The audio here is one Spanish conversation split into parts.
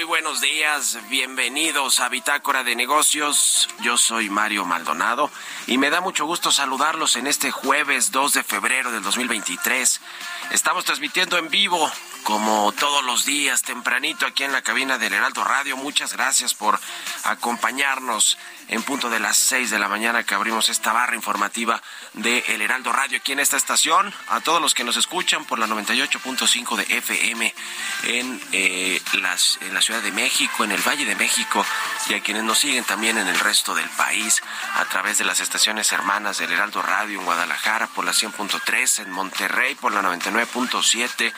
Muy buenos días. Bienvenidos a Bitácora de Negocios. Yo soy Mario Maldonado y me da mucho gusto saludarlos en este jueves 2 de febrero del 2023. Estamos transmitiendo en vivo como todos los días tempranito aquí en la cabina del Heraldo Radio. Muchas gracias por acompañarnos en punto de las 6 de la mañana que abrimos esta barra informativa de El Heraldo Radio aquí en esta estación. A todos los que nos escuchan por la 98.5 de FM en, eh, las, en la Ciudad de México, en el Valle de México y a quienes nos siguen también en el resto del país a través de las estaciones hermanas del Heraldo Radio en Guadalajara por la 100.3, en Monterrey por la 99.7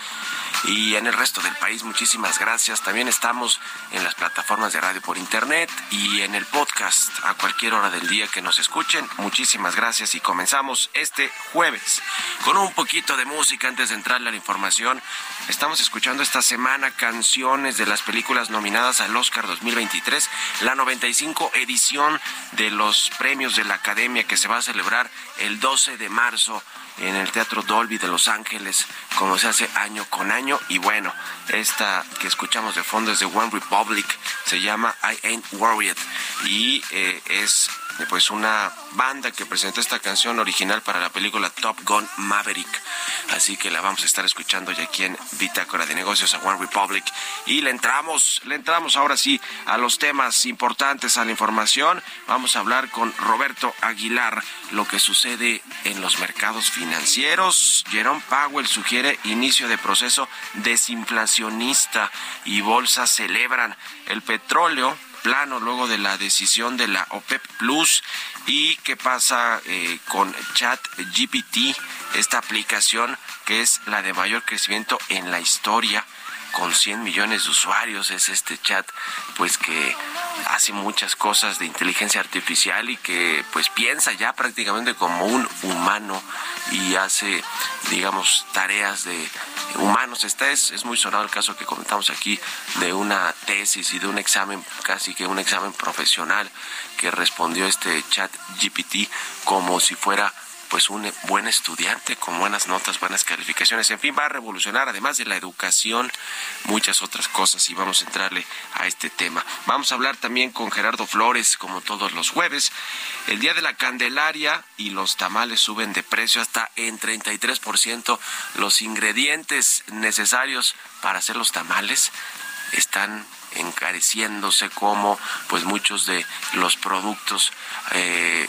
y en el resto del país. Muchísimas gracias. También estamos en las plataformas de radio por internet y en el podcast a cualquier hora del día que nos escuchen. Muchísimas gracias y comenzamos este jueves con un poquito de música antes de entrarle a la información. Estamos escuchando esta semana canciones de las películas nominadas al Oscar 2023, la 95 edición de los premios de la Academia que se va a celebrar el 12 de marzo en el Teatro Dolby de Los Ángeles, como se hace año con año. Y bueno, esta que escuchamos de fondo es de One Republic, se llama I Ain't Worried y eh, es pues una banda que presentó esta canción original para la película Top Gun Maverick. Así que la vamos a estar escuchando ya aquí en Bitácora de Negocios a One Republic. Y le entramos, le entramos ahora sí a los temas importantes, a la información. Vamos a hablar con Roberto Aguilar, lo que sucede en los mercados financieros. Jerome Powell sugiere inicio de proceso desinflacionista y bolsas celebran el petróleo plano luego de la decisión de la OPEP Plus. Y qué pasa eh, con Chat GPT, esta aplicación que es la de mayor crecimiento en la historia con 100 millones de usuarios es este chat pues que hace muchas cosas de inteligencia artificial y que pues piensa ya prácticamente como un humano y hace digamos tareas de humanos. Este es, es muy sonado el caso que comentamos aquí de una tesis y de un examen, casi que un examen profesional que respondió este chat GPT como si fuera pues un buen estudiante con buenas notas, buenas calificaciones, en fin, va a revolucionar además de la educación muchas otras cosas y vamos a entrarle a este tema. Vamos a hablar también con Gerardo Flores como todos los jueves. El día de la Candelaria y los tamales suben de precio hasta en 33%. Los ingredientes necesarios para hacer los tamales están encareciéndose como pues muchos de los productos eh,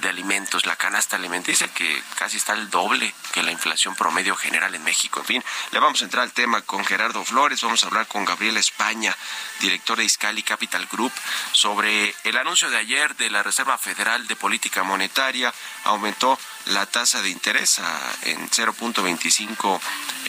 de alimentos, la canasta alimenticia que casi está el doble que la inflación promedio general en México. En fin, le vamos a entrar al tema con Gerardo Flores, vamos a hablar con Gabriel España, director de Iscali Capital Group, sobre el anuncio de ayer de la Reserva Federal de Política Monetaria, aumentó la tasa de interés en 0.25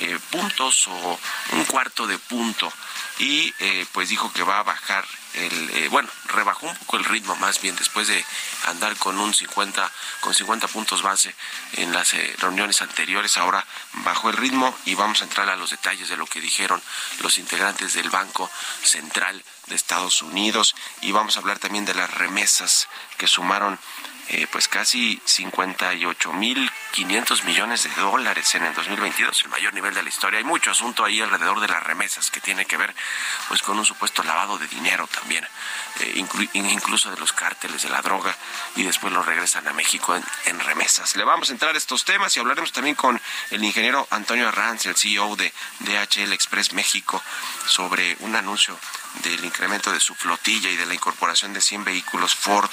eh, puntos o un cuarto de punto. Y eh, pues dijo que va a bajar el eh, bueno rebajó un poco el ritmo más bien después de andar con un 50 con 50 puntos base en las reuniones anteriores. Ahora bajó el ritmo y vamos a entrar a los detalles de lo que dijeron los integrantes del Banco Central de Estados Unidos y vamos a hablar también de las remesas que sumaron eh, pues casi 58.500 millones de dólares en el 2022, el mayor nivel de la historia. Hay mucho asunto ahí alrededor de las remesas que tiene que ver pues con un supuesto lavado de dinero también, eh, incluso de los cárteles de la droga y después lo regresan a México en, remesas. Le vamos a entrar a estos temas y hablaremos también con el ingeniero Antonio Arranz, el CEO de DHL Express México, sobre un anuncio del incremento de su flotilla y de la incorporación de 100 vehículos Ford,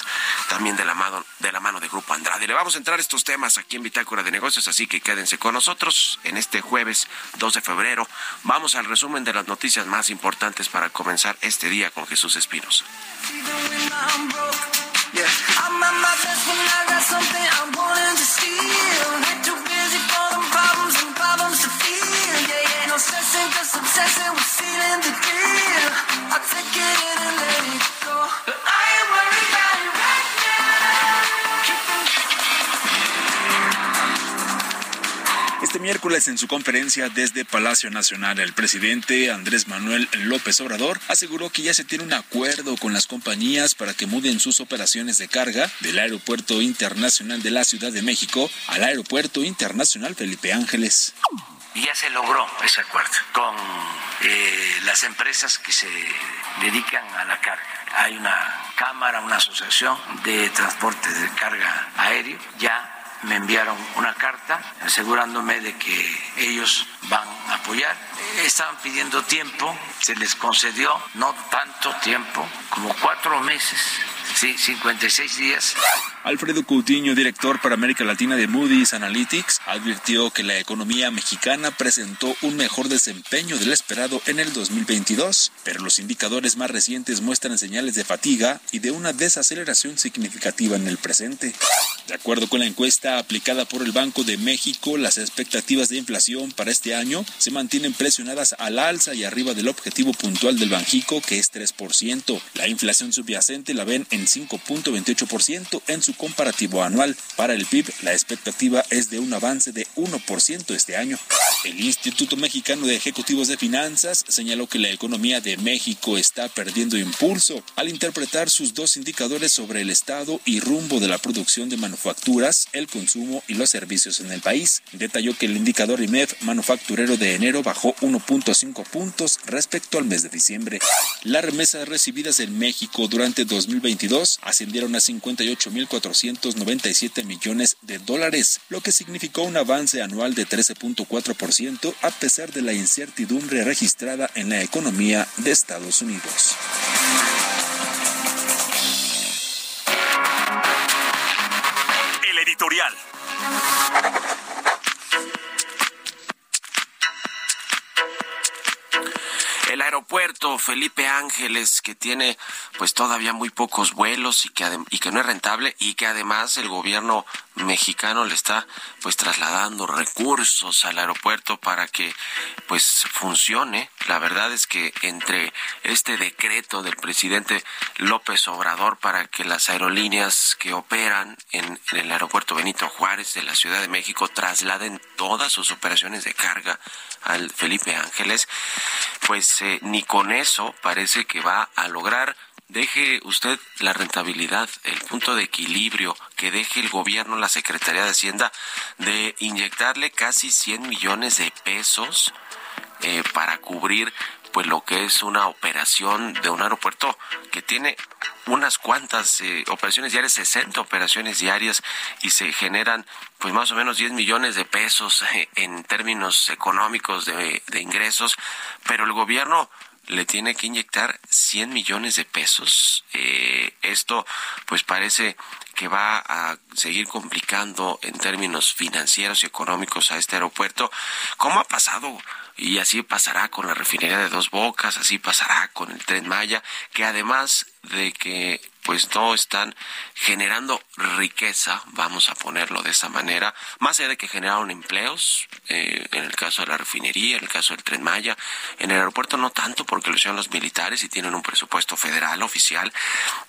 también de la mano de, la mano de Grupo Andrade. Le vamos a entrar a estos temas aquí en Bitácora de Negocios, así que quédense con nosotros en este jueves 2 de febrero. Vamos al resumen de las noticias más importantes para comenzar este día con Jesús Espinos. Este miércoles en su conferencia desde Palacio Nacional, el presidente Andrés Manuel López Obrador aseguró que ya se tiene un acuerdo con las compañías para que muden sus operaciones de carga del Aeropuerto Internacional de la Ciudad de México al Aeropuerto Internacional Felipe Ángeles. Y ya se logró ese acuerdo con eh, las empresas que se dedican a la carga. Hay una cámara, una asociación de transporte de carga aéreo, ya me enviaron una carta asegurándome de que ellos van a apoyar. Estaban pidiendo tiempo, se les concedió no tanto tiempo, como cuatro meses, sí, 56 días Alfredo Coutinho, director para América Latina de Moody's Analytics, advirtió que la economía mexicana presentó un mejor desempeño del esperado en el 2022, pero los indicadores más recientes muestran señales de fatiga y de una desaceleración significativa en el presente. De acuerdo con la encuesta aplicada por el Banco de México, las expectativas de inflación para este año se mantienen presionadas al alza y arriba del objetivo puntual del Banjico, que es 3%. La inflación subyacente la ven en 5.28% en su comparativo anual. Para el PIB, la expectativa es de un avance de 1% este año. El Instituto Mexicano de Ejecutivos de Finanzas señaló que la economía de México está perdiendo impulso al interpretar sus dos indicadores sobre el estado y rumbo de la producción de manufacturas, el consumo y los servicios en el país. Detalló que el indicador IMEF manufacturero de enero bajó 1.5 puntos respecto al mes de diciembre. Las remesas recibidas en México durante 2022 ascendieron a 58.497 millones de dólares, lo que significó un avance anual de 13.4% a pesar de la incertidumbre registrada en la economía de Estados Unidos. El editorial. Aeropuerto Felipe Ángeles, que tiene pues todavía muy pocos vuelos y que, y que no es rentable y que además el gobierno mexicano le está pues trasladando recursos al aeropuerto para que pues funcione. La verdad es que entre este decreto del presidente López Obrador para que las aerolíneas que operan en, el aeropuerto Benito Juárez de la Ciudad de México trasladen todas sus operaciones de carga al Felipe Ángeles, pues eh, ni con eso parece que va a lograr deje usted la rentabilidad, el punto de equilibrio que deje el gobierno, la Secretaría de Hacienda, de inyectarle casi 100 millones de pesos eh, para cubrir pues lo que es una operación de un aeropuerto que tiene unas cuantas eh, operaciones diarias, 60 operaciones diarias y se generan pues más o menos 10 millones de pesos eh, en términos económicos de, de ingresos, pero el gobierno le tiene que inyectar 100 millones de pesos. Eh, esto pues parece que va a seguir complicando en términos financieros y económicos a este aeropuerto, como ha pasado y así pasará con la refinería de Dos Bocas, así pasará con el Tren Maya, que además de que pues no están generando riqueza, vamos a ponerlo de esa manera, más allá de que generaron empleos, eh, en el caso de la refinería, en el caso del tren Maya, en el aeropuerto no tanto porque lo hicieron los militares y tienen un presupuesto federal oficial,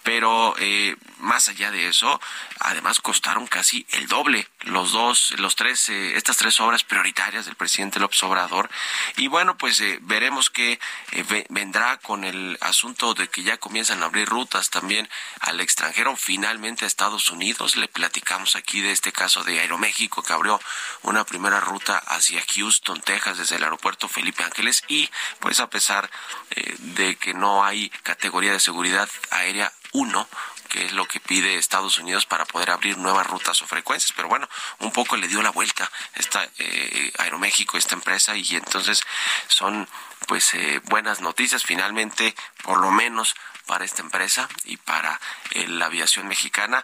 pero eh, más allá de eso, además costaron casi el doble los dos, los tres, eh, estas tres obras prioritarias del presidente López Obrador. Y bueno pues eh, veremos que eh, vendrá con el asunto de que ya comienzan a rutas también al extranjero, finalmente a Estados Unidos. Le platicamos aquí de este caso de Aeroméxico que abrió una primera ruta hacia Houston, Texas, desde el aeropuerto Felipe Ángeles y pues a pesar eh, de que no hay categoría de seguridad aérea 1, que es lo que pide Estados Unidos para poder abrir nuevas rutas o frecuencias. Pero bueno, un poco le dio la vuelta esta eh, Aeroméxico, esta empresa, y entonces son pues eh, buenas noticias finalmente, por lo menos para esta empresa y para eh, la aviación mexicana.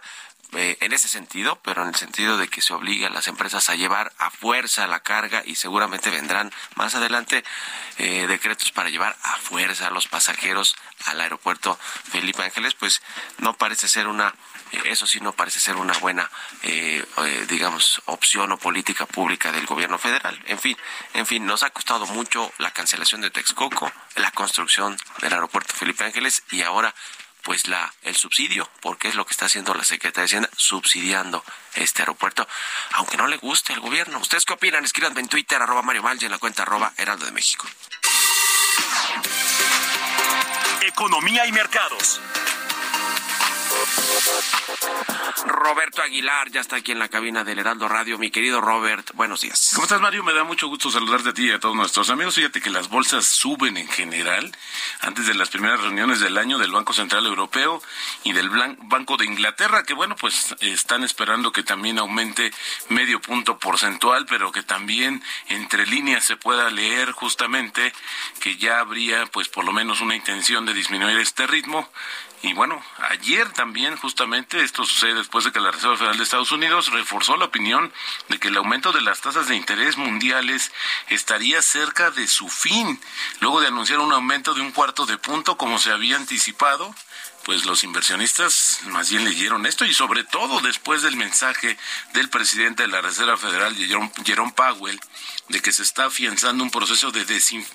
Eh, en ese sentido, pero en el sentido de que se obliga a las empresas a llevar a fuerza la carga y seguramente vendrán más adelante eh, decretos para llevar a fuerza a los pasajeros al aeropuerto Felipe Ángeles, pues no parece ser una eso sí no parece ser una buena, eh, eh, digamos, opción o política pública del gobierno federal. En fin, en fin, nos ha costado mucho la cancelación de Texcoco, la construcción del aeropuerto Felipe Ángeles y ahora pues la el subsidio, porque es lo que está haciendo la Secretaría de Hacienda, subsidiando este aeropuerto, aunque no le guste al gobierno. ¿Ustedes qué opinan? Escríbanme en Twitter, arroba Mario Mal, y en la cuenta arroba Heraldo de México. Economía y mercados. Roberto Aguilar ya está aquí en la cabina del Heraldo Radio. Mi querido Robert, buenos días. ¿Cómo estás, Mario? Me da mucho gusto saludarte a ti y a todos nuestros amigos. Fíjate que las bolsas suben en general antes de las primeras reuniones del año del Banco Central Europeo y del Banco de Inglaterra, que bueno, pues están esperando que también aumente medio punto porcentual, pero que también entre líneas se pueda leer justamente que ya habría pues por lo menos una intención de disminuir este ritmo y bueno, ayer también justamente esto sucede después de que la Reserva Federal de Estados Unidos reforzó la opinión de que el aumento de las tasas de interés mundiales estaría cerca de su fin, luego de anunciar un aumento de un cuarto de punto como se había anticipado pues los inversionistas más bien leyeron esto y sobre todo después del mensaje del presidente de la Reserva Federal, Jerome, Powell, de que se está afianzando un proceso de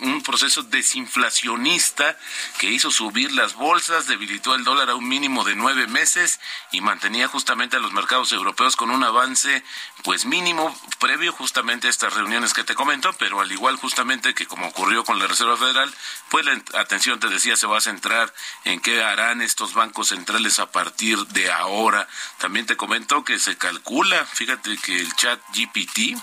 un proceso desinflacionista que hizo subir las bolsas, debilitó el dólar a un mínimo de nueve meses y mantenía justamente a los mercados europeos con un avance pues mínimo previo justamente a estas reuniones que te comento, pero al igual justamente que como ocurrió con la Reserva Federal, pues la atención te decía se va a centrar en qué harán estos bancos centrales a partir de ahora. También te comento que se calcula, fíjate que el chat GPT,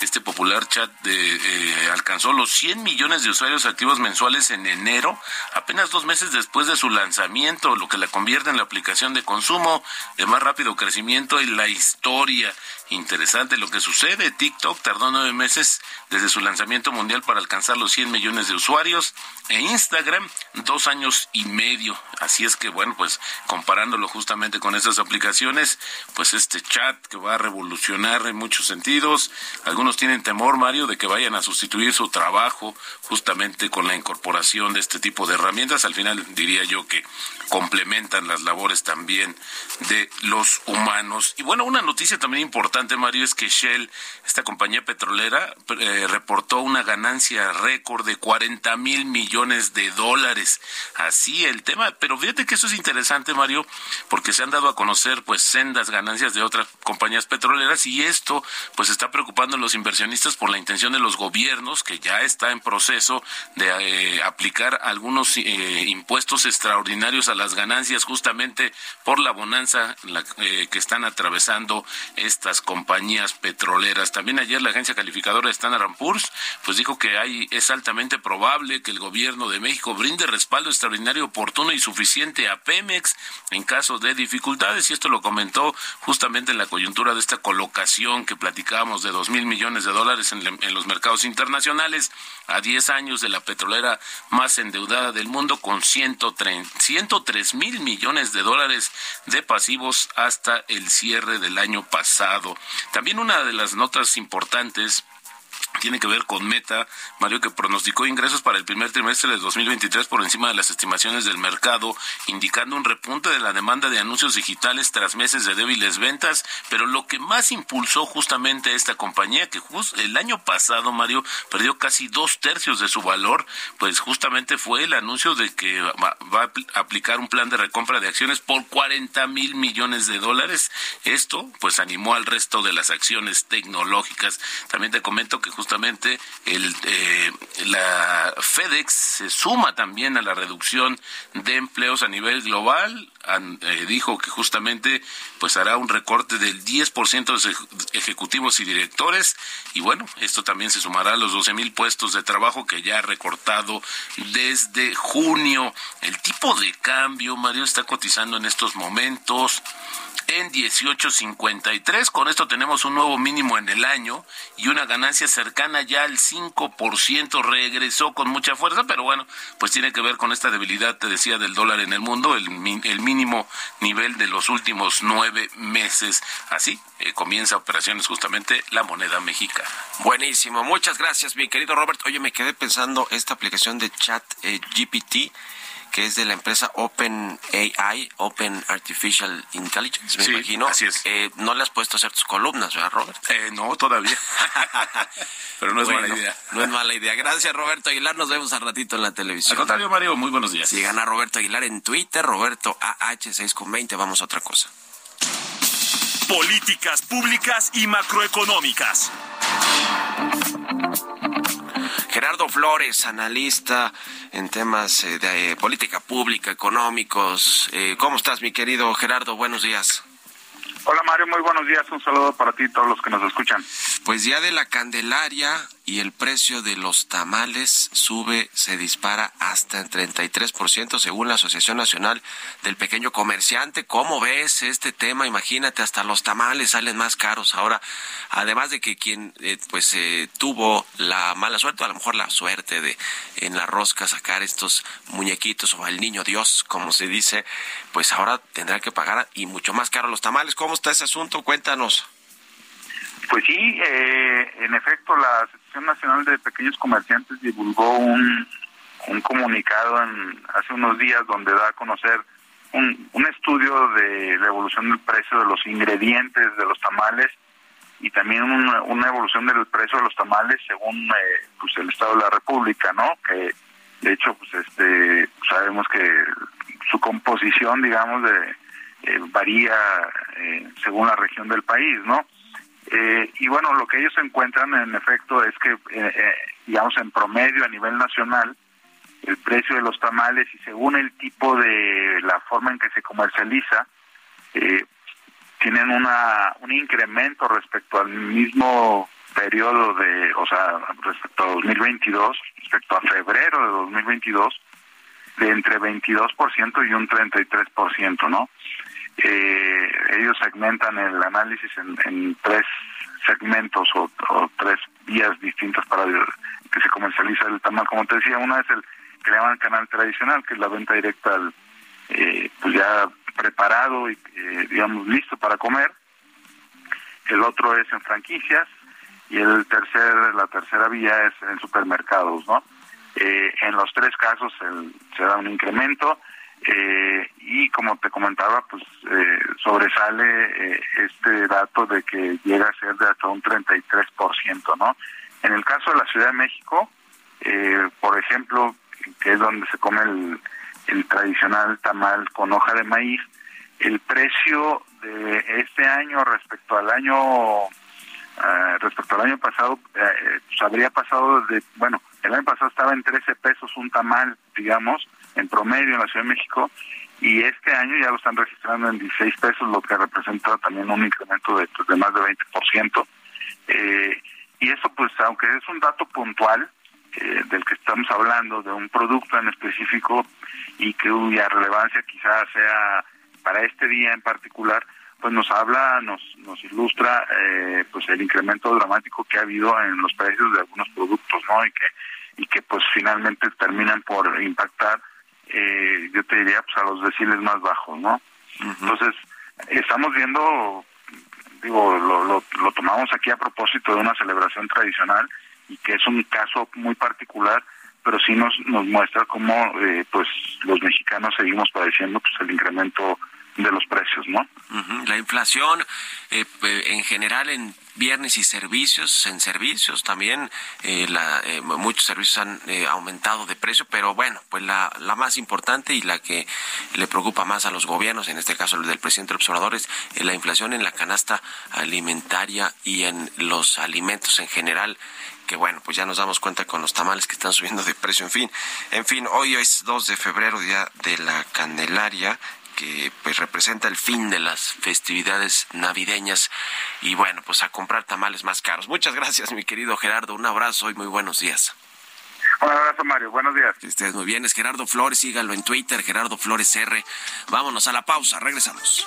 este popular chat de, eh, alcanzó los 100 millones de usuarios activos mensuales en enero, apenas dos meses después de su lanzamiento, lo que la convierte en la aplicación de consumo de más rápido crecimiento en la historia. Interesante lo que sucede. TikTok tardó nueve meses desde su lanzamiento mundial para alcanzar los 100 millones de usuarios. E Instagram, dos años y medio. Así es que, bueno, pues comparándolo justamente con estas aplicaciones, pues este chat que va a revolucionar en muchos sentidos. Algunos tienen temor, Mario, de que vayan a sustituir su trabajo justamente con la incorporación de este tipo de herramientas. Al final diría yo que complementan las labores también de los humanos. Y bueno, una noticia también importante, Mario, es que Shell, esta compañía petrolera, eh, reportó una ganancia récord de 40 mil millones de dólares. Así el tema, pero fíjate que eso es interesante, Mario, porque se han dado a conocer pues sendas ganancias de otras compañías petroleras y esto pues está preocupando a los inversionistas por la intención de los gobiernos que ya está en proceso de eh, aplicar algunos eh, impuestos extraordinarios a las ganancias justamente por la bonanza que están atravesando estas compañías petroleras. También ayer la agencia calificadora Standard Poor's pues dijo que hay es altamente probable que el gobierno de México brinde respaldo extraordinario oportuno y suficiente a Pemex en caso de dificultades y esto lo comentó justamente en la coyuntura de esta colocación que platicábamos de dos mil millones de dólares en, en los mercados internacionales a 10 años de la petrolera más endeudada del mundo con 103 mil millones de dólares de pasivos hasta el cierre del año pasado. También una de las notas importantes tiene que ver con Meta, Mario, que pronosticó ingresos para el primer trimestre de 2023 por encima de las estimaciones del mercado, indicando un repunte de la demanda de anuncios digitales tras meses de débiles ventas, pero lo que más impulsó justamente esta compañía, que el año pasado, Mario, perdió casi dos tercios de su valor, pues justamente fue el anuncio de que va, va a aplicar un plan de recompra de acciones por 40 mil millones de dólares. Esto, pues, animó al resto de las acciones tecnológicas. También te comento que justamente el, eh, la FedEx se suma también a la reducción de empleos a nivel global. Eh, dijo que justamente pues hará un recorte del 10% de ejecutivos y directores y bueno, esto también se sumará a los 12 mil puestos de trabajo que ya ha recortado desde junio. El tipo de cambio, Mario, está cotizando en estos momentos en 18.53. Con esto tenemos un nuevo mínimo en el año y una ganancia cercana ya al 5%. Regresó con mucha fuerza, pero bueno, pues tiene que ver con esta debilidad, te decía, del dólar en el mundo, el, el mínimo nivel de los últimos nueve meses. Así eh, comienza operaciones justamente la moneda mexicana. Buenísimo, muchas gracias, mi querido Robert. Oye, me quedé pensando esta aplicación de chat eh, GPT que es de la empresa Open AI, Open Artificial Intelligence, me imagino. Así es. Eh, no le has puesto a hacer tus columnas, ¿verdad, Robert? Eh, no, todavía. Pero no es mala idea. No es mala idea. Gracias, Roberto Aguilar. Nos vemos al ratito en la televisión. Al contrario, Mario, muy buenos días. Sigan a Roberto Aguilar en Twitter, Roberto AH6 con 20. Vamos a otra cosa. Políticas públicas y macroeconómicas. Gerardo Flores, analista en temas eh, de eh, política pública, económicos. Eh, ¿Cómo estás, mi querido Gerardo? Buenos días. Hola Mario, muy buenos días. Un saludo para ti y todos los que nos escuchan. Pues ya de la Candelaria y el precio de los tamales sube, se dispara hasta en 33% según la Asociación Nacional del Pequeño Comerciante. ¿Cómo ves este tema? Imagínate, hasta los tamales salen más caros ahora. Además de que quien eh, pues eh, tuvo la mala suerte, a lo mejor la suerte de en la rosca sacar estos muñequitos o al niño Dios, como se dice, pues ahora tendrá que pagar y mucho más caro los tamales. ¿Cómo está ese asunto? Cuéntanos. Pues sí, eh, en efecto, la Asociación Nacional de Pequeños Comerciantes divulgó un, un comunicado en, hace unos días donde da a conocer un, un estudio de la evolución del precio de los ingredientes de los tamales y también una, una evolución del precio de los tamales según eh, pues el estado de la república no que de hecho pues este sabemos que su composición digamos de eh, varía eh, según la región del país no eh, y bueno lo que ellos encuentran en efecto es que digamos en promedio a nivel nacional el precio de los tamales y según el tipo de la forma en que se comercializa eh, tienen una un incremento respecto al mismo periodo de, o sea, respecto a 2022, respecto a febrero de 2022, de entre 22% y un 33%, ¿no? Eh, ellos segmentan el análisis en, en tres segmentos o, tres vías distintas para que se comercializa el tamal. Como te decía, una es el que le llaman canal tradicional, que es la venta directa eh, pues ya preparado y eh, digamos listo para comer. El otro es en franquicias y el tercer, la tercera vía es en supermercados, ¿no? Eh, en los tres casos el, se da un incremento eh, y como te comentaba, pues eh, sobresale eh, este dato de que llega a ser de hasta un 33%, ¿no? En el caso de la Ciudad de México, eh, por ejemplo, que es donde se come el, tradicional tamal con hoja de maíz, el precio de este año respecto al año Uh, respecto al año pasado, uh, pues habría pasado de, bueno, el año pasado estaba en 13 pesos un tamal, digamos, en promedio en la Ciudad de México, y este año ya lo están registrando en 16 pesos, lo que representa también un incremento de, pues, de más de 20%. Eh, y eso, pues, aunque es un dato puntual eh, del que estamos hablando, de un producto en específico, y que cuya relevancia quizás sea para este día en particular, pues nos habla, nos, nos ilustra eh, pues el incremento dramático que ha habido en los precios de algunos productos, ¿no? Y que y que pues finalmente terminan por impactar, eh, yo te diría, pues a los deciles más bajos, ¿no? Uh -huh. Entonces estamos viendo, digo, lo, lo, lo tomamos aquí a propósito de una celebración tradicional y que es un caso muy particular, pero sí nos nos muestra cómo eh, pues los mexicanos seguimos padeciendo pues el incremento de los precios, ¿no? La inflación eh, en general en bienes y servicios, en servicios también, eh, la, eh, muchos servicios han eh, aumentado de precio, pero bueno, pues la, la más importante y la que le preocupa más a los gobiernos, en este caso el del presidente López Obrador, es la inflación en la canasta alimentaria y en los alimentos en general que bueno, pues ya nos damos cuenta con los tamales que están subiendo de precio, en fin. En fin, hoy es 2 de febrero, día de la Candelaria, que pues representa el fin de las festividades navideñas y bueno, pues a comprar tamales más caros. Muchas gracias, mi querido Gerardo. Un abrazo y muy buenos días. Un abrazo, Mario. Buenos días. Que estés muy bien. Es Gerardo Flores. Síganlo en Twitter, Gerardo Flores R. Vámonos a la pausa. Regresamos.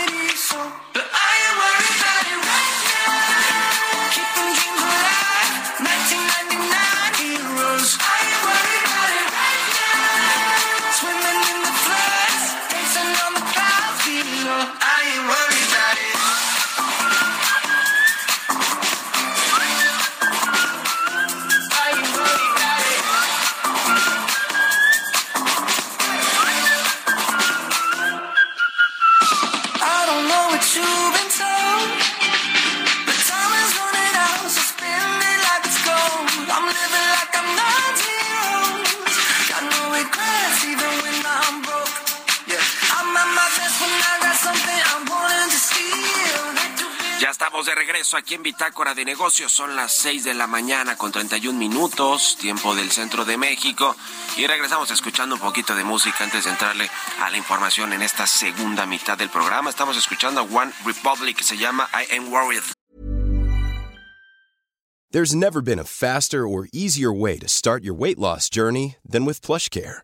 De aquí en Bitácora de Negocios. Son las 6 de la mañana con 31 minutos, tiempo del centro de México. Y regresamos escuchando un poquito de música antes de entrarle a la información en esta segunda mitad del programa. Estamos escuchando a One Republic que se llama I Am Worried. There's never been a faster or easier way to start your weight loss journey than with PlushCare.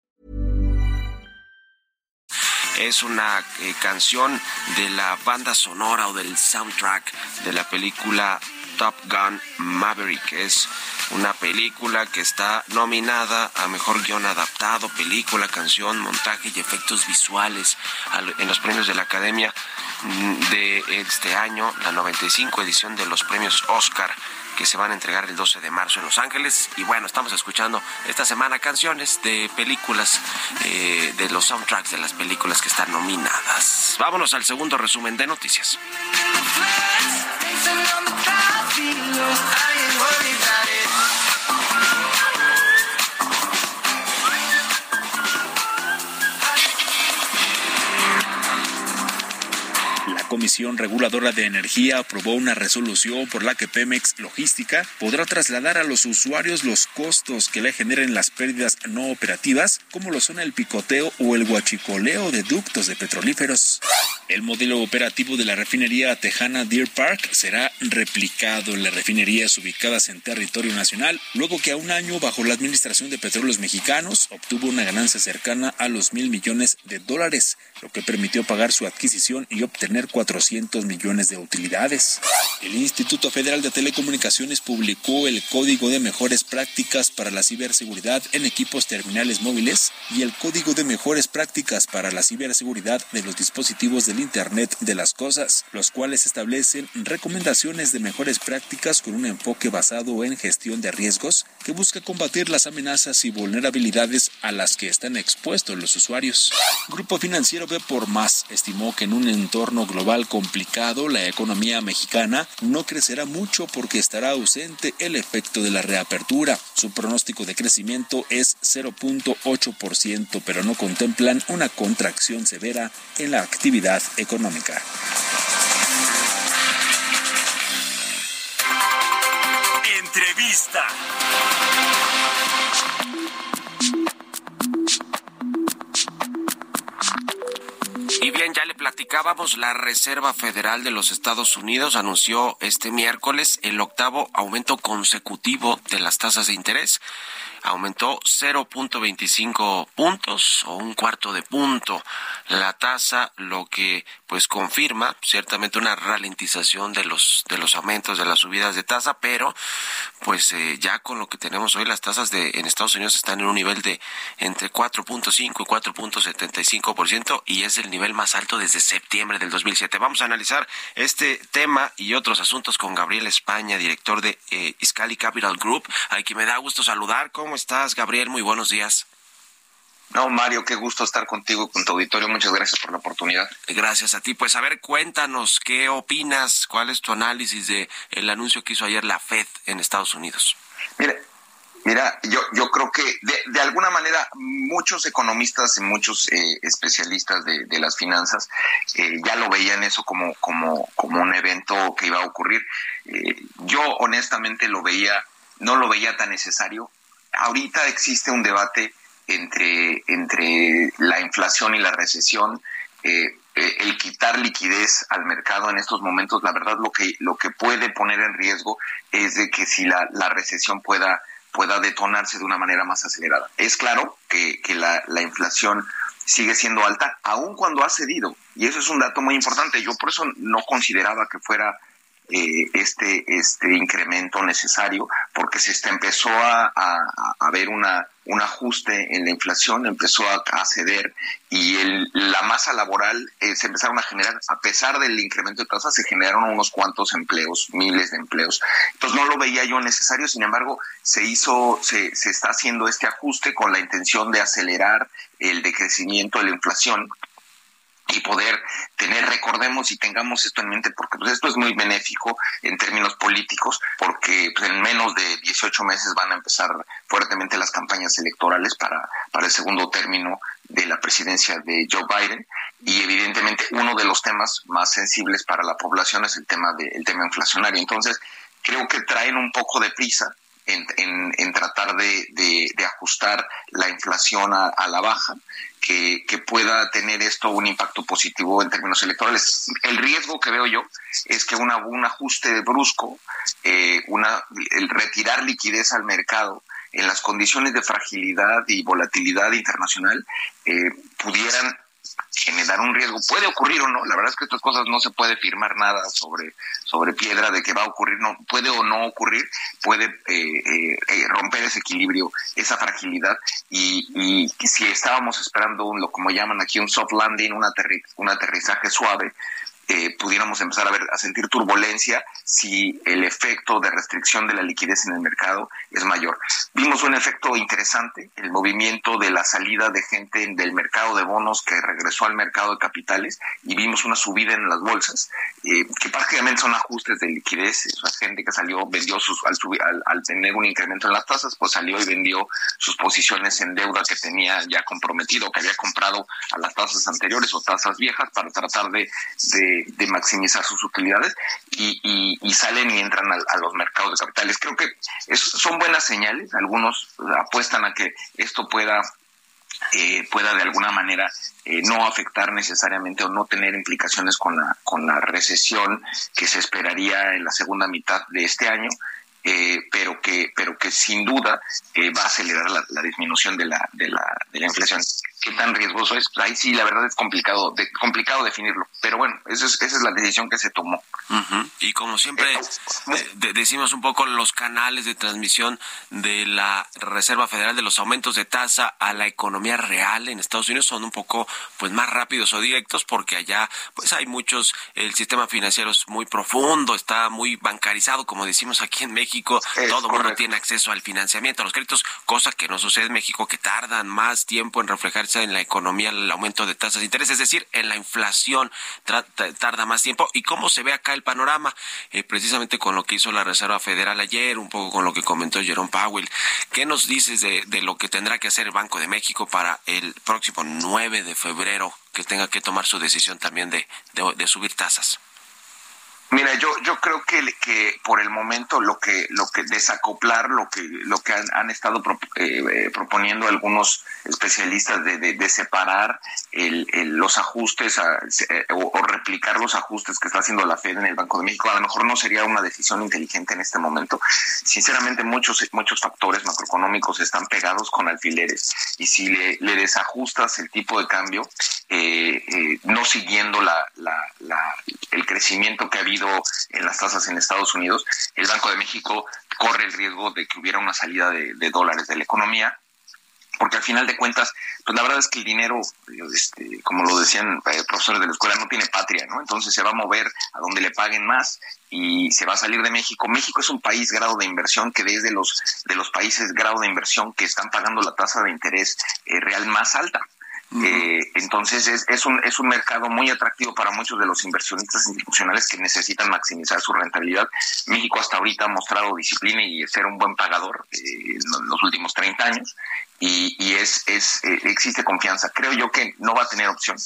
Es una eh, canción de la banda sonora o del soundtrack de la película Top Gun Maverick. Es una película que está nominada a Mejor Guión Adaptado, película, canción, montaje y efectos visuales al- en los premios de la Academia mm, de este año, la 95 edición de los premios Oscar que se van a entregar el 12 de marzo en Los Ángeles. Y bueno, estamos escuchando esta semana canciones de películas, eh, de los soundtracks de las películas que están nominadas. Vámonos al segundo resumen de noticias. Comisión Reguladora de Energía aprobó una resolución por la que Pemex Logística podrá trasladar a los usuarios los costos que le generen las pérdidas no operativas, como lo son el picoteo o el huachicoleo de ductos de petrolíferos. El modelo operativo de la refinería tejana Deer Park será replicado en las refinerías ubicadas en territorio nacional, luego que a un año bajo la Administración de Petróleos Mexicanos obtuvo una ganancia cercana a los mil millones de dólares, lo que permitió pagar su adquisición y obtener 400 millones de utilidades. El Instituto Federal de Telecomunicaciones publicó el Código de Mejores Prácticas para la Ciberseguridad en equipos terminales móviles y el Código de Mejores Prácticas para la Ciberseguridad de los dispositivos del Internet de las Cosas, los cuales establecen recomendaciones de mejores prácticas con un enfoque basado en gestión de riesgos que busca combatir las amenazas y vulnerabilidades a las que están expuestos los usuarios. Grupo Financiero Por Más estimó que en un entorno global complicado la economía mexicana no crecerá mucho porque estará ausente el efecto de la reapertura. Su pronóstico de crecimiento es 0.8%, pero no contemplan una contracción severa en la actividad económica. Entrevista. Y bien, ya le platicábamos, la Reserva Federal de los Estados Unidos anunció este miércoles el octavo aumento consecutivo de las tasas de interés. Aumentó 0.25 puntos o un cuarto de punto la tasa, lo que pues confirma ciertamente una ralentización de los de los aumentos de las subidas de tasa, pero pues eh, ya con lo que tenemos hoy las tasas de en Estados Unidos están en un nivel de entre 4.5 y 4.75% y es el nivel más alto desde septiembre del 2007. Vamos a analizar este tema y otros asuntos con Gabriel España, director de eh, Iscali Capital Group, a quien me da gusto saludar. ¿Cómo estás, Gabriel? Muy buenos días. No, Mario, qué gusto estar contigo, con tu auditorio. Muchas gracias por la oportunidad. Gracias a ti. Pues a ver, cuéntanos qué opinas, cuál es tu análisis de el anuncio que hizo ayer la Fed en Estados Unidos. Mira, mira, yo, yo creo que de, de alguna manera muchos economistas y muchos eh, especialistas de, de, las finanzas eh, ya lo veían eso como, como, como un evento que iba a ocurrir. Eh, yo honestamente lo veía, no lo veía tan necesario. Ahorita existe un debate entre, entre la inflación y la recesión. Eh, el quitar liquidez al mercado en estos momentos, la verdad lo que, lo que puede poner en riesgo es de que si la, la recesión pueda, pueda detonarse de una manera más acelerada. Es claro que, que la, la inflación sigue siendo alta, aun cuando ha cedido, y eso es un dato muy importante. Yo por eso no consideraba que fuera eh, este, este incremento necesario, porque se está, empezó a, a, ver una, un ajuste en la inflación, empezó a, a ceder y el, la masa laboral eh, se empezaron a generar, a pesar del incremento de tasas, se generaron unos cuantos empleos, miles de empleos. Entonces no lo veía yo necesario, sin embargo, se hizo, se, se está haciendo este ajuste con la intención de acelerar el decrecimiento de la inflación y poder tener, recordemos y tengamos esto en mente, porque pues esto es muy benéfico en términos políticos, porque pues, en menos de 18 meses van a empezar fuertemente las campañas electorales para, para el segundo término de la presidencia de Joe Biden y evidentemente uno de los temas más sensibles para la población es el tema de, el tema inflacionario. Entonces, creo que traen un poco de prisa en, en, tratar de, de, ajustar la inflación a, a la baja, que, que, pueda tener esto un impacto positivo en términos electorales. El riesgo que veo yo es que una, un ajuste brusco, eh, una, el retirar liquidez al mercado, en las condiciones de fragilidad y volatilidad internacional eh, pudieran generar un riesgo. Puede ocurrir o no, la verdad es que estas cosas no se puede firmar nada sobre, sobre piedra de que va a ocurrir, no puede o no ocurrir, puede eh, eh, romper ese equilibrio, esa fragilidad y, y si estábamos esperando un, lo como llaman aquí un soft landing, un, un aterrizaje suave, eh, pudiéramos empezar a ver a sentir turbulencia si el efecto de restricción de la liquidez en el mercado es mayor. Vimos un efecto interesante, el movimiento de la salida de gente del mercado de bonos que regresó al mercado de capitales y vimos una subida en las bolsas, eh, que prácticamente son ajustes de liquidez, esa gente que salió, vendió sus, al, al, al tener un incremento en las tasas, pues salió y vendió sus posiciones en deuda que tenía ya comprometido, que había comprado a las tasas anteriores o tasas viejas para tratar de, de de, maximizar sus utilidades y, salen y entran a, los mercados de capitales. Creo que son buenas señales. Algunos apuestan a que esto pueda eh, pueda de alguna manera eh, no afectar necesariamente o no tener implicaciones con la con la recesión que se esperaría en la segunda mitad de este año eh, pero que pero que sin duda va a acelerar la, la disminución de la, de la de la inflación qué tan riesgoso es. Ahí sí, la verdad es complicado, de, complicado definirlo. Pero bueno, esa es, esa es la decisión que se tomó. Y como siempre eh, decimos un poco los canales de transmisión de la Reserva Federal de los aumentos de tasa a la economía real en Estados Unidos son un poco pues más rápidos o directos porque allá pues hay muchos, el sistema financiero es muy profundo, está muy bancarizado, como decimos aquí en México, todo el mundo tiene acceso al financiamiento, a los créditos, cosa que no sucede en México, que tardan más tiempo en reflejarse en la economía el aumento de tasas de interés, es decir, en la inflación tarda más tiempo. ¿Y cómo se ve acá el panorama? Eh, precisamente con lo que hizo la Reserva Federal ayer, un poco con lo que comentó Jerome Powell. ¿Qué nos dices de, lo que tendrá que hacer el Banco de México para el próximo 9 de febrero, que tenga que tomar su decisión también de subir tasas? Mira, yo yo creo que, que por el momento lo que lo que desacoplar lo que lo que han, estado eh, eh, proponiendo algunos especialistas de, de, separar el, los ajustes eh, o, replicar los ajustes que está haciendo la Fed en el Banco de México a lo mejor no sería una decisión inteligente en este momento. Sinceramente muchos muchos factores macroeconómicos están pegados con alfileres y si le desajustas el tipo de cambio no siguiendo la, la, la, el crecimiento que ha habido en las tasas en Estados Unidos, el Banco de México corre el riesgo de que hubiera una salida de, dólares de la economía, porque al final de cuentas, pues la verdad es que el dinero, este, como lo decían eh, profesores de la escuela, no tiene patria, ¿no? Entonces se va a mover a donde le paguen más y se va a salir de México. México es un país grado de inversión que desde los de los países grado de inversión que están pagando la tasa de interés eh, real más alta. Eh, entonces es, es, un, es un mercado muy atractivo para muchos de los inversionistas institucionales que necesitan maximizar su rentabilidad. México hasta ahorita ha mostrado disciplina y ser un buen pagador eh, en los últimos 30 años y, y es, es eh, existe confianza. Creo yo que no va a tener opción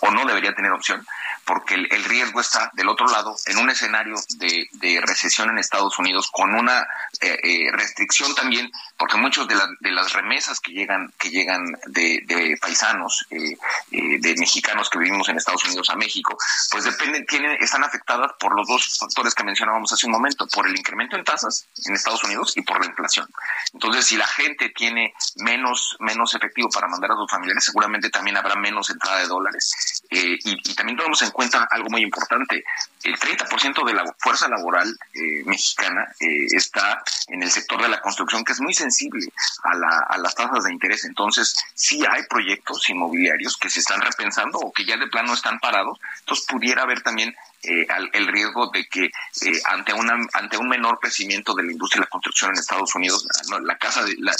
o no debería tener opción porque el, riesgo está del otro lado en un escenario de, de recesión en Estados Unidos con una eh, eh, restricción también porque muchos de, de las remesas que llegan que llegan de, de paisanos eh, de mexicanos que vivimos en Estados Unidos a México pues dependen tienen están afectadas por los dos factores que mencionábamos hace un momento por el incremento en tasas en Estados Unidos y por la inflación entonces si la gente tiene menos menos efectivo para mandar a sus familiares seguramente también habrá menos entrada de dólares y, y también tenemos en cuenta algo muy importante. El 30% de la fuerza laboral eh, mexicana eh, está en el sector de la construcción, que es muy sensible a, la, a las tasas de interés. Entonces, sí hay proyectos inmobiliarios que se están repensando o que ya de plano están parados. Entonces, pudiera haber también eh, el riesgo de que eh, ante una ante un menor crecimiento de la industria de la construcción en Estados Unidos, la, casa de la,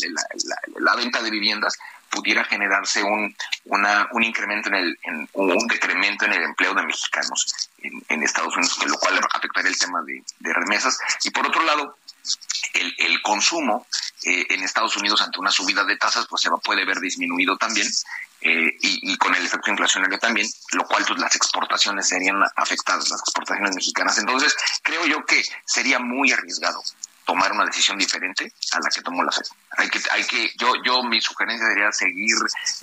la, venta de viviendas pudiera generarse un una, un incremento en el en, un decremento en el empleo de mexicanos en, Estados Unidos, lo cual afectaría el tema de, de remesas. Y por otro lado, el, el consumo eh, en Estados Unidos ante una subida de tasas pues se puede ver disminuido también eh, y, con el efecto inflacionario también, lo cual pues las exportaciones serían afectadas, las exportaciones mexicanas. Entonces creo yo que sería muy arriesgado tomar una decisión diferente a la que tomó la FED. Hay que, hay que, yo, yo mi sugerencia sería seguir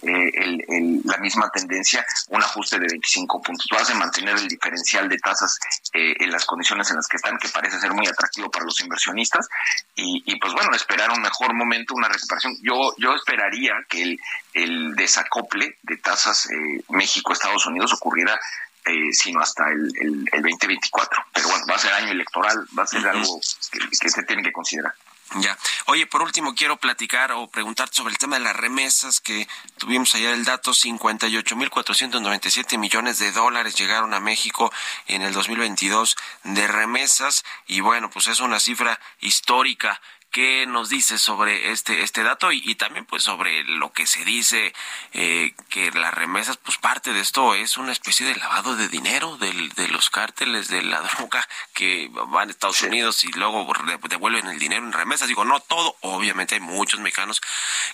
eh, el, la misma tendencia, un ajuste de 25 puntos base, mantener el diferencial de tasas eh, en las condiciones en las que están, que parece ser muy atractivo para los inversionistas, y, y pues bueno, esperar un mejor momento, una recuperación. Yo, yo esperaría que el, el desacople de tasas eh, México-Estados Unidos ocurriera eh, sino hasta el, el, 2024. Pero bueno, va a ser año electoral, va a ser algo que, se tiene que considerar. Ya. Oye, por último, quiero platicar o preguntar sobre el tema de las remesas que tuvimos ayer el dato, 58.497 millones de dólares llegaron a México en el 2022 de remesas y bueno, pues es una cifra histórica ¿Qué nos dice sobre este, este dato y, también pues sobre lo que se dice eh, que las remesas, pues parte de esto es una especie de lavado de dinero del, de los cárteles de la droga que van a Estados Unidos y luego devuelven el dinero en remesas? Digo, no todo, obviamente hay muchos mexicanos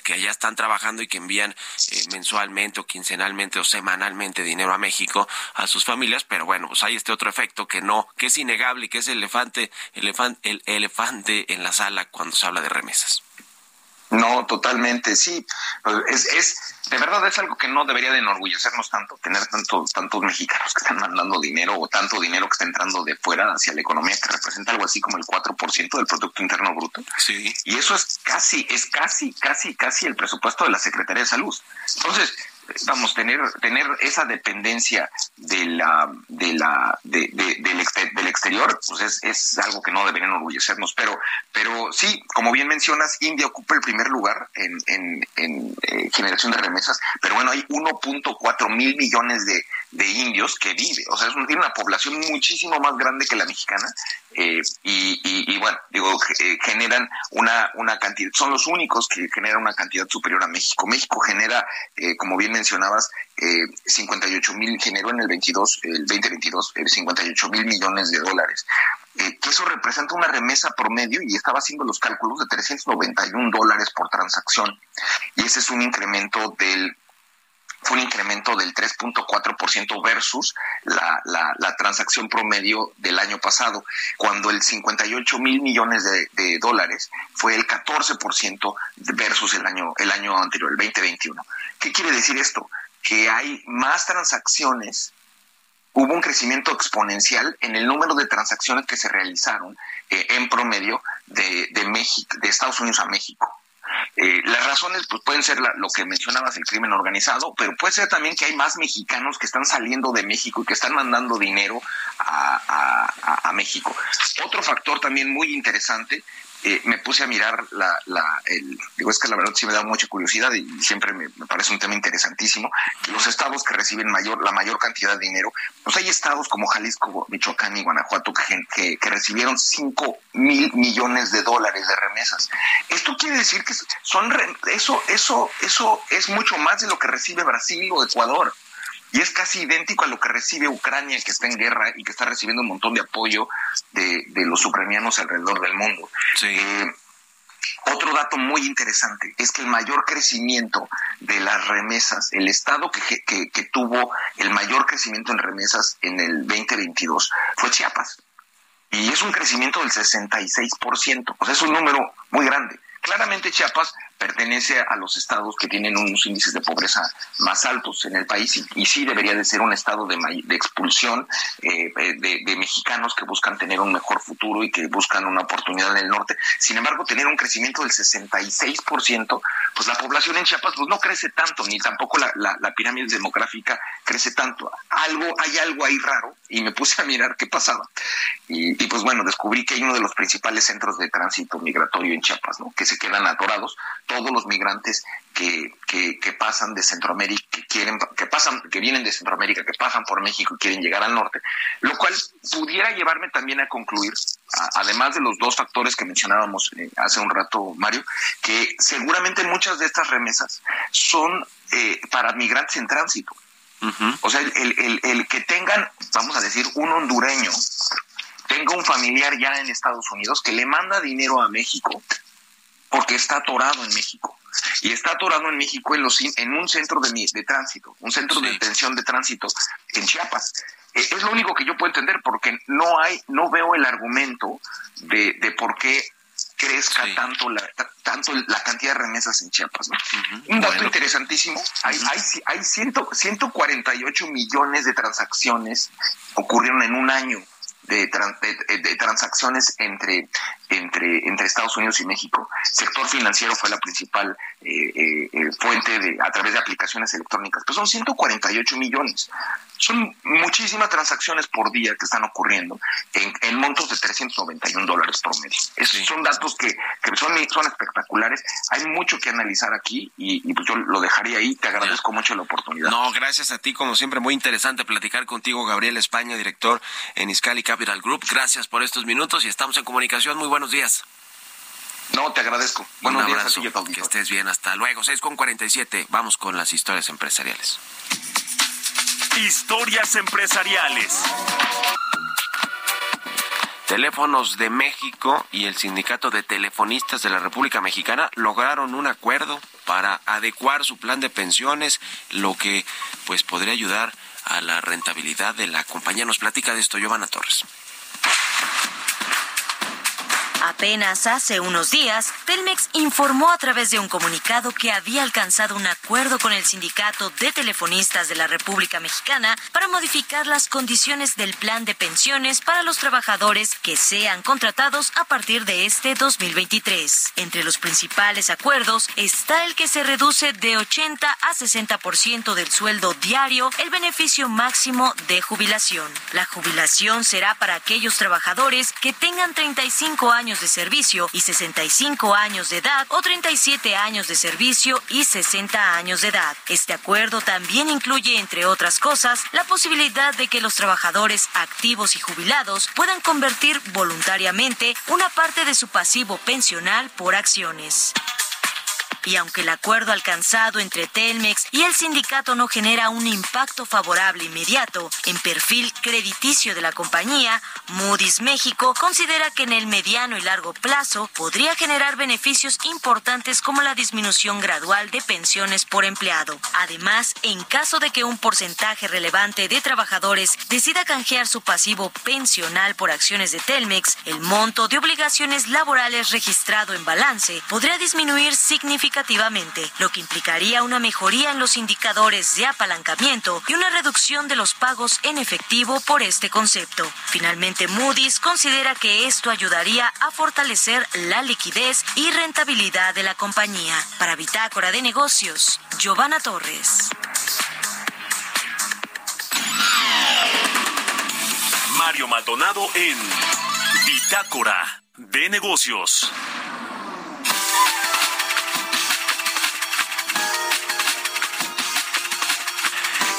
que allá están trabajando y que envían eh, mensualmente o quincenalmente o semanalmente dinero a México a sus familias, pero bueno, pues hay este otro efecto que no, que es innegable y que es el elefante, elefante, el elefante en la sala cuando se habla de remesas. No, totalmente, sí. Es, es, de verdad es algo que no debería de enorgullecernos tanto, tener tantos, tantos mexicanos que están mandando dinero o tanto dinero que está entrando de fuera hacia la economía, que representa algo así como el 4% del Producto Interno Bruto. Sí. Y eso es casi, es casi, casi, casi el presupuesto de la Secretaría de Salud. Entonces, vamos tener tener esa dependencia de la de la de, del, exterior pues es, es algo que no deberían enorgullecernos. Pero pero sí como bien mencionas India ocupa el primer lugar en, en, en eh, generación de remesas. Pero bueno hay 1.4 mil millones de, de indios que vive. O sea es tiene una población muchísimo más grande que la mexicana. Eh, y, y, bueno, digo, eh, generan una, una cantidad, son los únicos que generan una cantidad superior a México. México genera, como bien mencionabas, eh, 58 mil, generó en el 22, el 2022, 58 mil millones de dólares. que eso representa una remesa promedio, y estaba haciendo los cálculos, de 391 dólares por transacción. Y ese es un incremento del fue un incremento del 3.4% versus la, la, la, transacción promedio del año pasado, cuando el 58 mil millones de, dólares fue el 14% versus el año, el año anterior, el 2021. ¿Qué quiere decir esto? Que hay más transacciones hubo un crecimiento exponencial en el número de transacciones que se realizaron eh, en promedio de, de, México, de Estados Unidos a México. Eh, las razones pues pueden ser lo que mencionabas, el crimen organizado, pero puede ser también que hay más mexicanos que están saliendo de México y que están mandando dinero a, a México. Otro factor también muy interesante eh, me puse a mirar la, la el, digo, es que la verdad sí me da mucha curiosidad y siempre me, parece un tema interesantísimo, los estados que reciben mayor, la mayor cantidad de dinero, pues hay estados como Jalisco, Michoacán y Guanajuato que, que, recibieron 5 mil millones de dólares de remesas. Esto quiere decir que son, eso, eso, eso es mucho más de lo que recibe Brasil o Ecuador y es casi idéntico a lo que recibe Ucrania, que está en guerra y que está recibiendo un montón de apoyo de, los ucranianos alrededor del mundo. Eh, otro dato muy interesante es que el mayor crecimiento de las remesas, el estado que, que, tuvo el mayor crecimiento en remesas en el 2022 fue Chiapas. Y es un crecimiento del 66%, o sea, es un número muy grande. Claramente Chiapas pertenece a los estados que tienen unos índices de pobreza más altos en el país y, sí debería de ser un estado de, de expulsión eh, de, mexicanos que buscan tener un mejor futuro y que buscan una oportunidad en el norte. Sin embargo, tener un crecimiento del 66%, pues la población en Chiapas pues, no crece tanto, ni tampoco la, la, pirámide demográfica crece tanto. Algo, hay algo ahí raro y me puse a mirar qué pasaba. Y, y pues bueno, descubrí que hay uno de los principales centros de tránsito migratorio en Chiapas, ¿no? que se quedan atorados todos los migrantes que, que, que, pasan de Centroamérica, que quieren, que pasan, que vienen de Centroamérica, que pasan por México y quieren llegar al norte, lo cual pudiera llevarme también a concluir, además de los dos factores que mencionábamos eh, hace un rato, Mario, que seguramente muchas de estas remesas son eh, para migrantes en tránsito. O sea, el, el, el, que tengan, vamos a decir, un hondureño, tenga un familiar ya en Estados Unidos que le manda dinero a México porque está atorado en México. Y está atorado en México en, los, en un centro de, de tránsito, un centro de detención de tránsito en Chiapas. Eh, es lo único que yo puedo entender porque no hay, no veo el argumento de, de por qué crezca tanto la tanto la cantidad de remesas en Chiapas. Un dato interesantísimo, hay, hay, hay ciento, 148 millones de transacciones ocurrieron en un año de, de, transacciones entre, entre, entre Estados Unidos y México. El sector financiero fue la principal eh, eh, eh, fuente de, a través de aplicaciones electrónicas, pero son 148 millones. Son muchísimas transacciones por día que están ocurriendo en, en montos de 391 dólares por medio. Esos son datos que, que son, son espectaculares. Hay mucho que analizar aquí y, pues yo lo dejaría ahí. Te agradezco mucho la oportunidad. No, gracias a ti, como siempre, muy interesante platicar contigo, Gabriel España, director en Iscali Capital Group. Gracias por estos minutos y estamos en comunicación. Muy buenos días. No, te agradezco. Buenos Un abrazo. días Que estés bien. Hasta luego. 6 con 47. Vamos con las historias empresariales. Historias empresariales. Teléfonos de México y el Sindicato de Telefonistas de la República Mexicana lograron un acuerdo para adecuar su plan de pensiones, lo que pues podría ayudar a la rentabilidad de la compañía. Nos platica de esto Giovanna Torres. Apenas hace unos días, Telmex informó a través de un comunicado que había alcanzado un acuerdo con el Sindicato de Telefonistas de la República Mexicana para modificar las condiciones del plan de pensiones para los trabajadores que sean contratados a partir de este 2023. Entre los principales acuerdos está el que se reduce de 80 a 60% del sueldo diario el beneficio máximo de jubilación. La jubilación será para aquellos trabajadores que tengan 35 años de servicio y 65 años de edad o 37 años de servicio y 60 años de edad. Este acuerdo también incluye, entre otras cosas, la posibilidad de que los trabajadores activos y jubilados puedan convertir voluntariamente una parte de su pasivo pensional por acciones. Y aunque el acuerdo alcanzado entre Telmex y el sindicato no genera un impacto favorable inmediato en perfil crediticio de la compañía, Moody's México considera que en el mediano y largo plazo podría generar beneficios importantes como la disminución gradual de pensiones por empleado. Además, en caso de que un porcentaje relevante de trabajadores decida canjear su pasivo pensional por acciones de Telmex, el monto de obligaciones laborales registrado en balance podría disminuir significativamente lo que implicaría una mejoría en los indicadores de apalancamiento y una reducción de los pagos en efectivo por este concepto. Finalmente, Moody's considera que esto ayudaría a fortalecer la liquidez y rentabilidad de la compañía. Para Bitácora de Negocios, Giovanna Torres. Mario Maldonado en Bitácora de Negocios.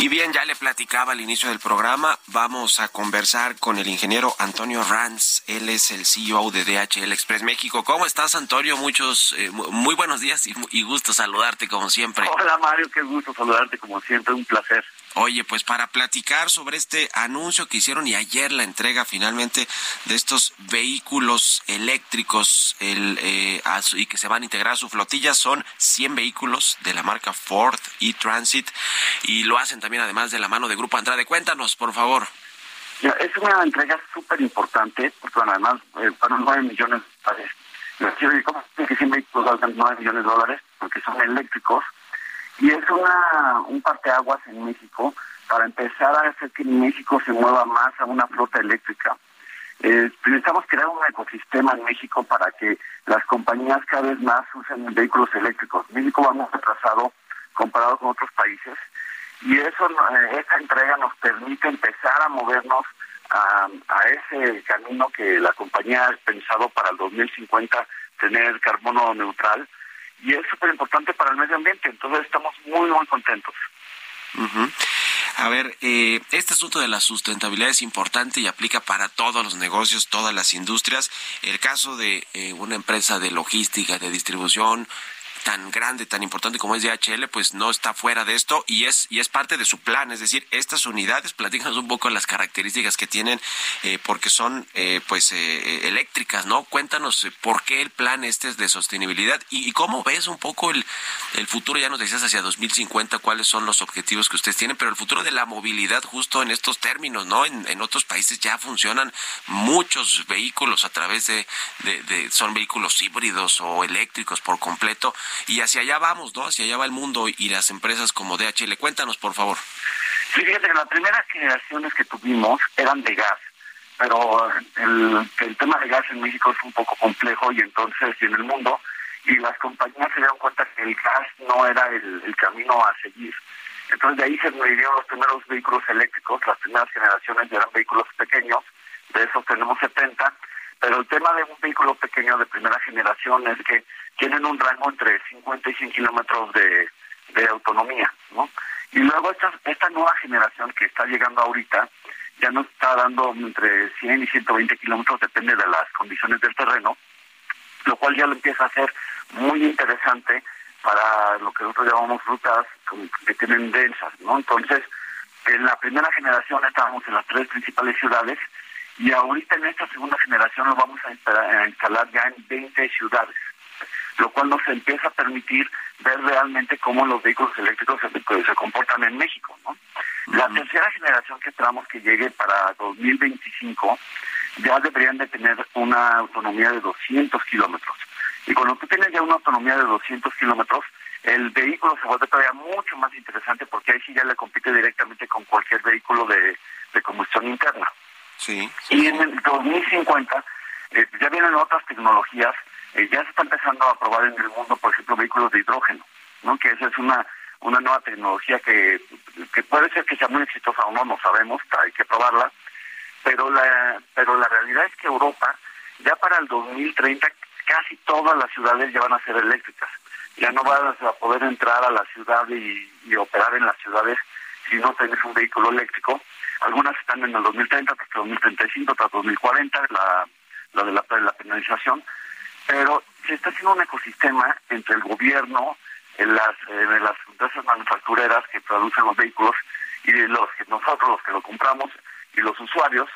Y bien, ya le platicaba al inicio del programa, vamos a conversar con el ingeniero Antonio Ranz, él es el CEO de DHL Express México. ¿Cómo estás, Antonio? Muchos, eh, muy buenos días y, y gusto saludarte como siempre. Hola, Mario, qué gusto saludarte como siempre, un placer. Oye, pues para platicar sobre este anuncio que hicieron y ayer la entrega finalmente de estos vehículos eléctricos el, eh, y que se van a integrar a su flotilla son 100 vehículos de la marca Ford y Transit y lo hacen también además de la mano de Grupo Andrade. Cuéntanos, por favor. es una entrega súper importante porque además eh, para 9 millones de dólares. ¿Cómo que 100 vehículos valgan 9 millones de dólares? Porque son eléctricos y es una, un parteaguas en México para empezar a hacer que México se mueva más a una flota eléctrica. Eh, necesitamos crear un ecosistema en México para que las compañías cada vez más usen vehículos eléctricos. México va muy atrasado comparado con otros países y eso eh, esta entrega nos permite empezar a movernos a, a ese camino que la compañía ha pensado para el 2050 tener carbono neutral y es súper importante para el medio ambiente. Entonces estamos muy, muy contentos. A ver, eh, este asunto de la sustentabilidad es importante y aplica para todos los negocios, todas las industrias. El caso de eh, una empresa de logística, de distribución, tan grande, tan importante como es DHL, pues no está fuera de esto y es y es parte de su plan. Es decir, estas unidades, platícanos un poco las características que tienen, eh, porque son eh, pues eh, eléctricas, ¿no? Cuéntanos por qué el plan este es de sostenibilidad y, cómo ves un poco el, el futuro. Ya nos decías hacia 2050 cuáles son los objetivos que ustedes tienen, pero el futuro de la movilidad justo en estos términos, ¿no? En, en otros países ya funcionan muchos vehículos a través de, de, de son vehículos híbridos o eléctricos por completo y hacia allá vamos, ¿no? Hacia allá va el mundo y las empresas como DHL. Cuéntanos, por favor. Sí, fíjate las primeras generaciones que tuvimos eran de gas, pero el, el tema de gas en México es un poco complejo y entonces en el mundo y las compañías se dieron cuenta que el gas no era el, camino a seguir. Entonces de ahí se dieron los primeros vehículos eléctricos, las primeras generaciones eran vehículos pequeños, de esos tenemos 70, pero el tema de un vehículo pequeño de primera generación es que tienen un rango entre 50 y 100 kilómetros de, autonomía, ¿no? Y luego esta, esta nueva generación que está llegando ahorita ya nos está dando entre 100 y 120 kilómetros, depende de las condiciones del terreno, lo cual ya lo empieza a ser muy interesante para lo que nosotros llamamos rutas que tienen densas, ¿no? Entonces, en la primera generación estábamos en las tres principales ciudades y ahorita en esta segunda generación lo vamos a instalar ya en 20 ciudades lo cual nos empieza a permitir ver realmente cómo los vehículos eléctricos se, pues, se comportan en México. ¿no? La tercera generación que esperamos que llegue para 2025 ya deberían de tener una autonomía de 200 kilómetros. Y cuando tú tienes ya una autonomía de 200 kilómetros, el vehículo se vuelve todavía mucho más interesante porque ahí sí ya le compite directamente con cualquier vehículo de, combustión interna. Sí, Y en el 2050 eh, ya vienen otras tecnologías eh, ya se está empezando a probar en el mundo, por ejemplo, vehículos de hidrógeno, ¿no? que esa es una una nueva tecnología que, que puede ser que sea muy exitosa o no, no sabemos, hay que probarla, pero la pero la realidad es que Europa ya para el 2030 casi todas las ciudades ya van a ser eléctricas. Ya no vas a poder entrar a la ciudad y operar en las ciudades si no tienes un vehículo eléctrico. Algunas están en el 2030, otras 2035, otras 2040, la, la de la, penalización pero se está haciendo un ecosistema entre el gobierno, en las, en las empresas manufactureras que producen los vehículos y los que nosotros los que lo compramos y los usuarios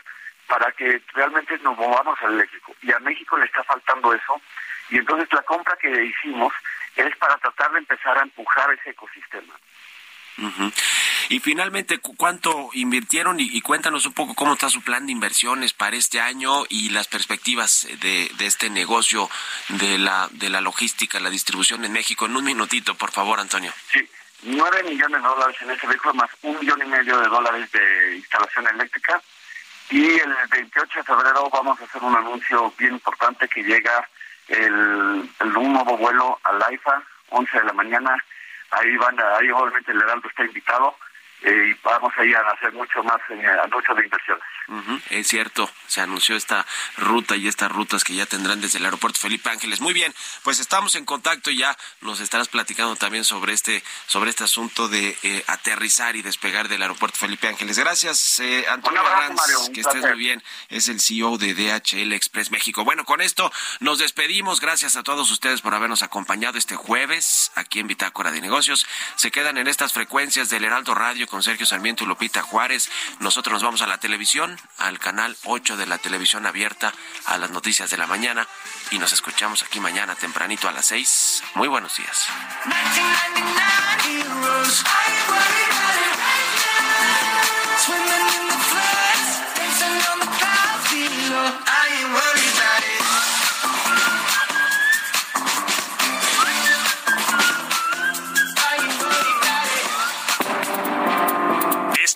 para que realmente nos movamos al eléctrico. Y a México le está faltando eso. Y entonces la compra que hicimos es para tratar de empezar a empujar ese ecosistema. Y finalmente, ¿cuánto invirtieron? Y, cuéntanos un poco cómo está su plan de inversiones para este año y las perspectivas de, de, este negocio de la, de la logística, la distribución en México. En un minutito, por favor, Antonio. Sí, nueve millones de dólares en ese vehículo, más un millón y medio de dólares de instalación eléctrica. Y el 28 de febrero vamos a hacer un anuncio bien importante que llega el, un nuevo vuelo al AIFA, 11 de la mañana, ahí van, ahí obviamente el Heraldo está invitado y vamos a ir a hacer mucho más en de inversiones. es cierto, se anunció esta ruta y estas rutas que ya tendrán desde el aeropuerto Felipe Ángeles. Muy bien, pues estamos en contacto y ya nos estarás platicando también sobre este sobre este asunto de eh, aterrizar y despegar del aeropuerto Felipe Ángeles. Gracias, eh, Antonio abrazo, que estés muy bien. Es el CEO de DHL Express México. Bueno, con esto nos despedimos. Gracias a todos ustedes por habernos acompañado este jueves aquí en Bitácora de Negocios. Se quedan en estas frecuencias del Heraldo Radio con Sergio Sarmiento y Lupita Juárez. Nosotros nos vamos a la televisión, al canal 8 de la televisión abierta, a las noticias de la mañana y nos escuchamos aquí mañana tempranito a las 6. Muy buenos días.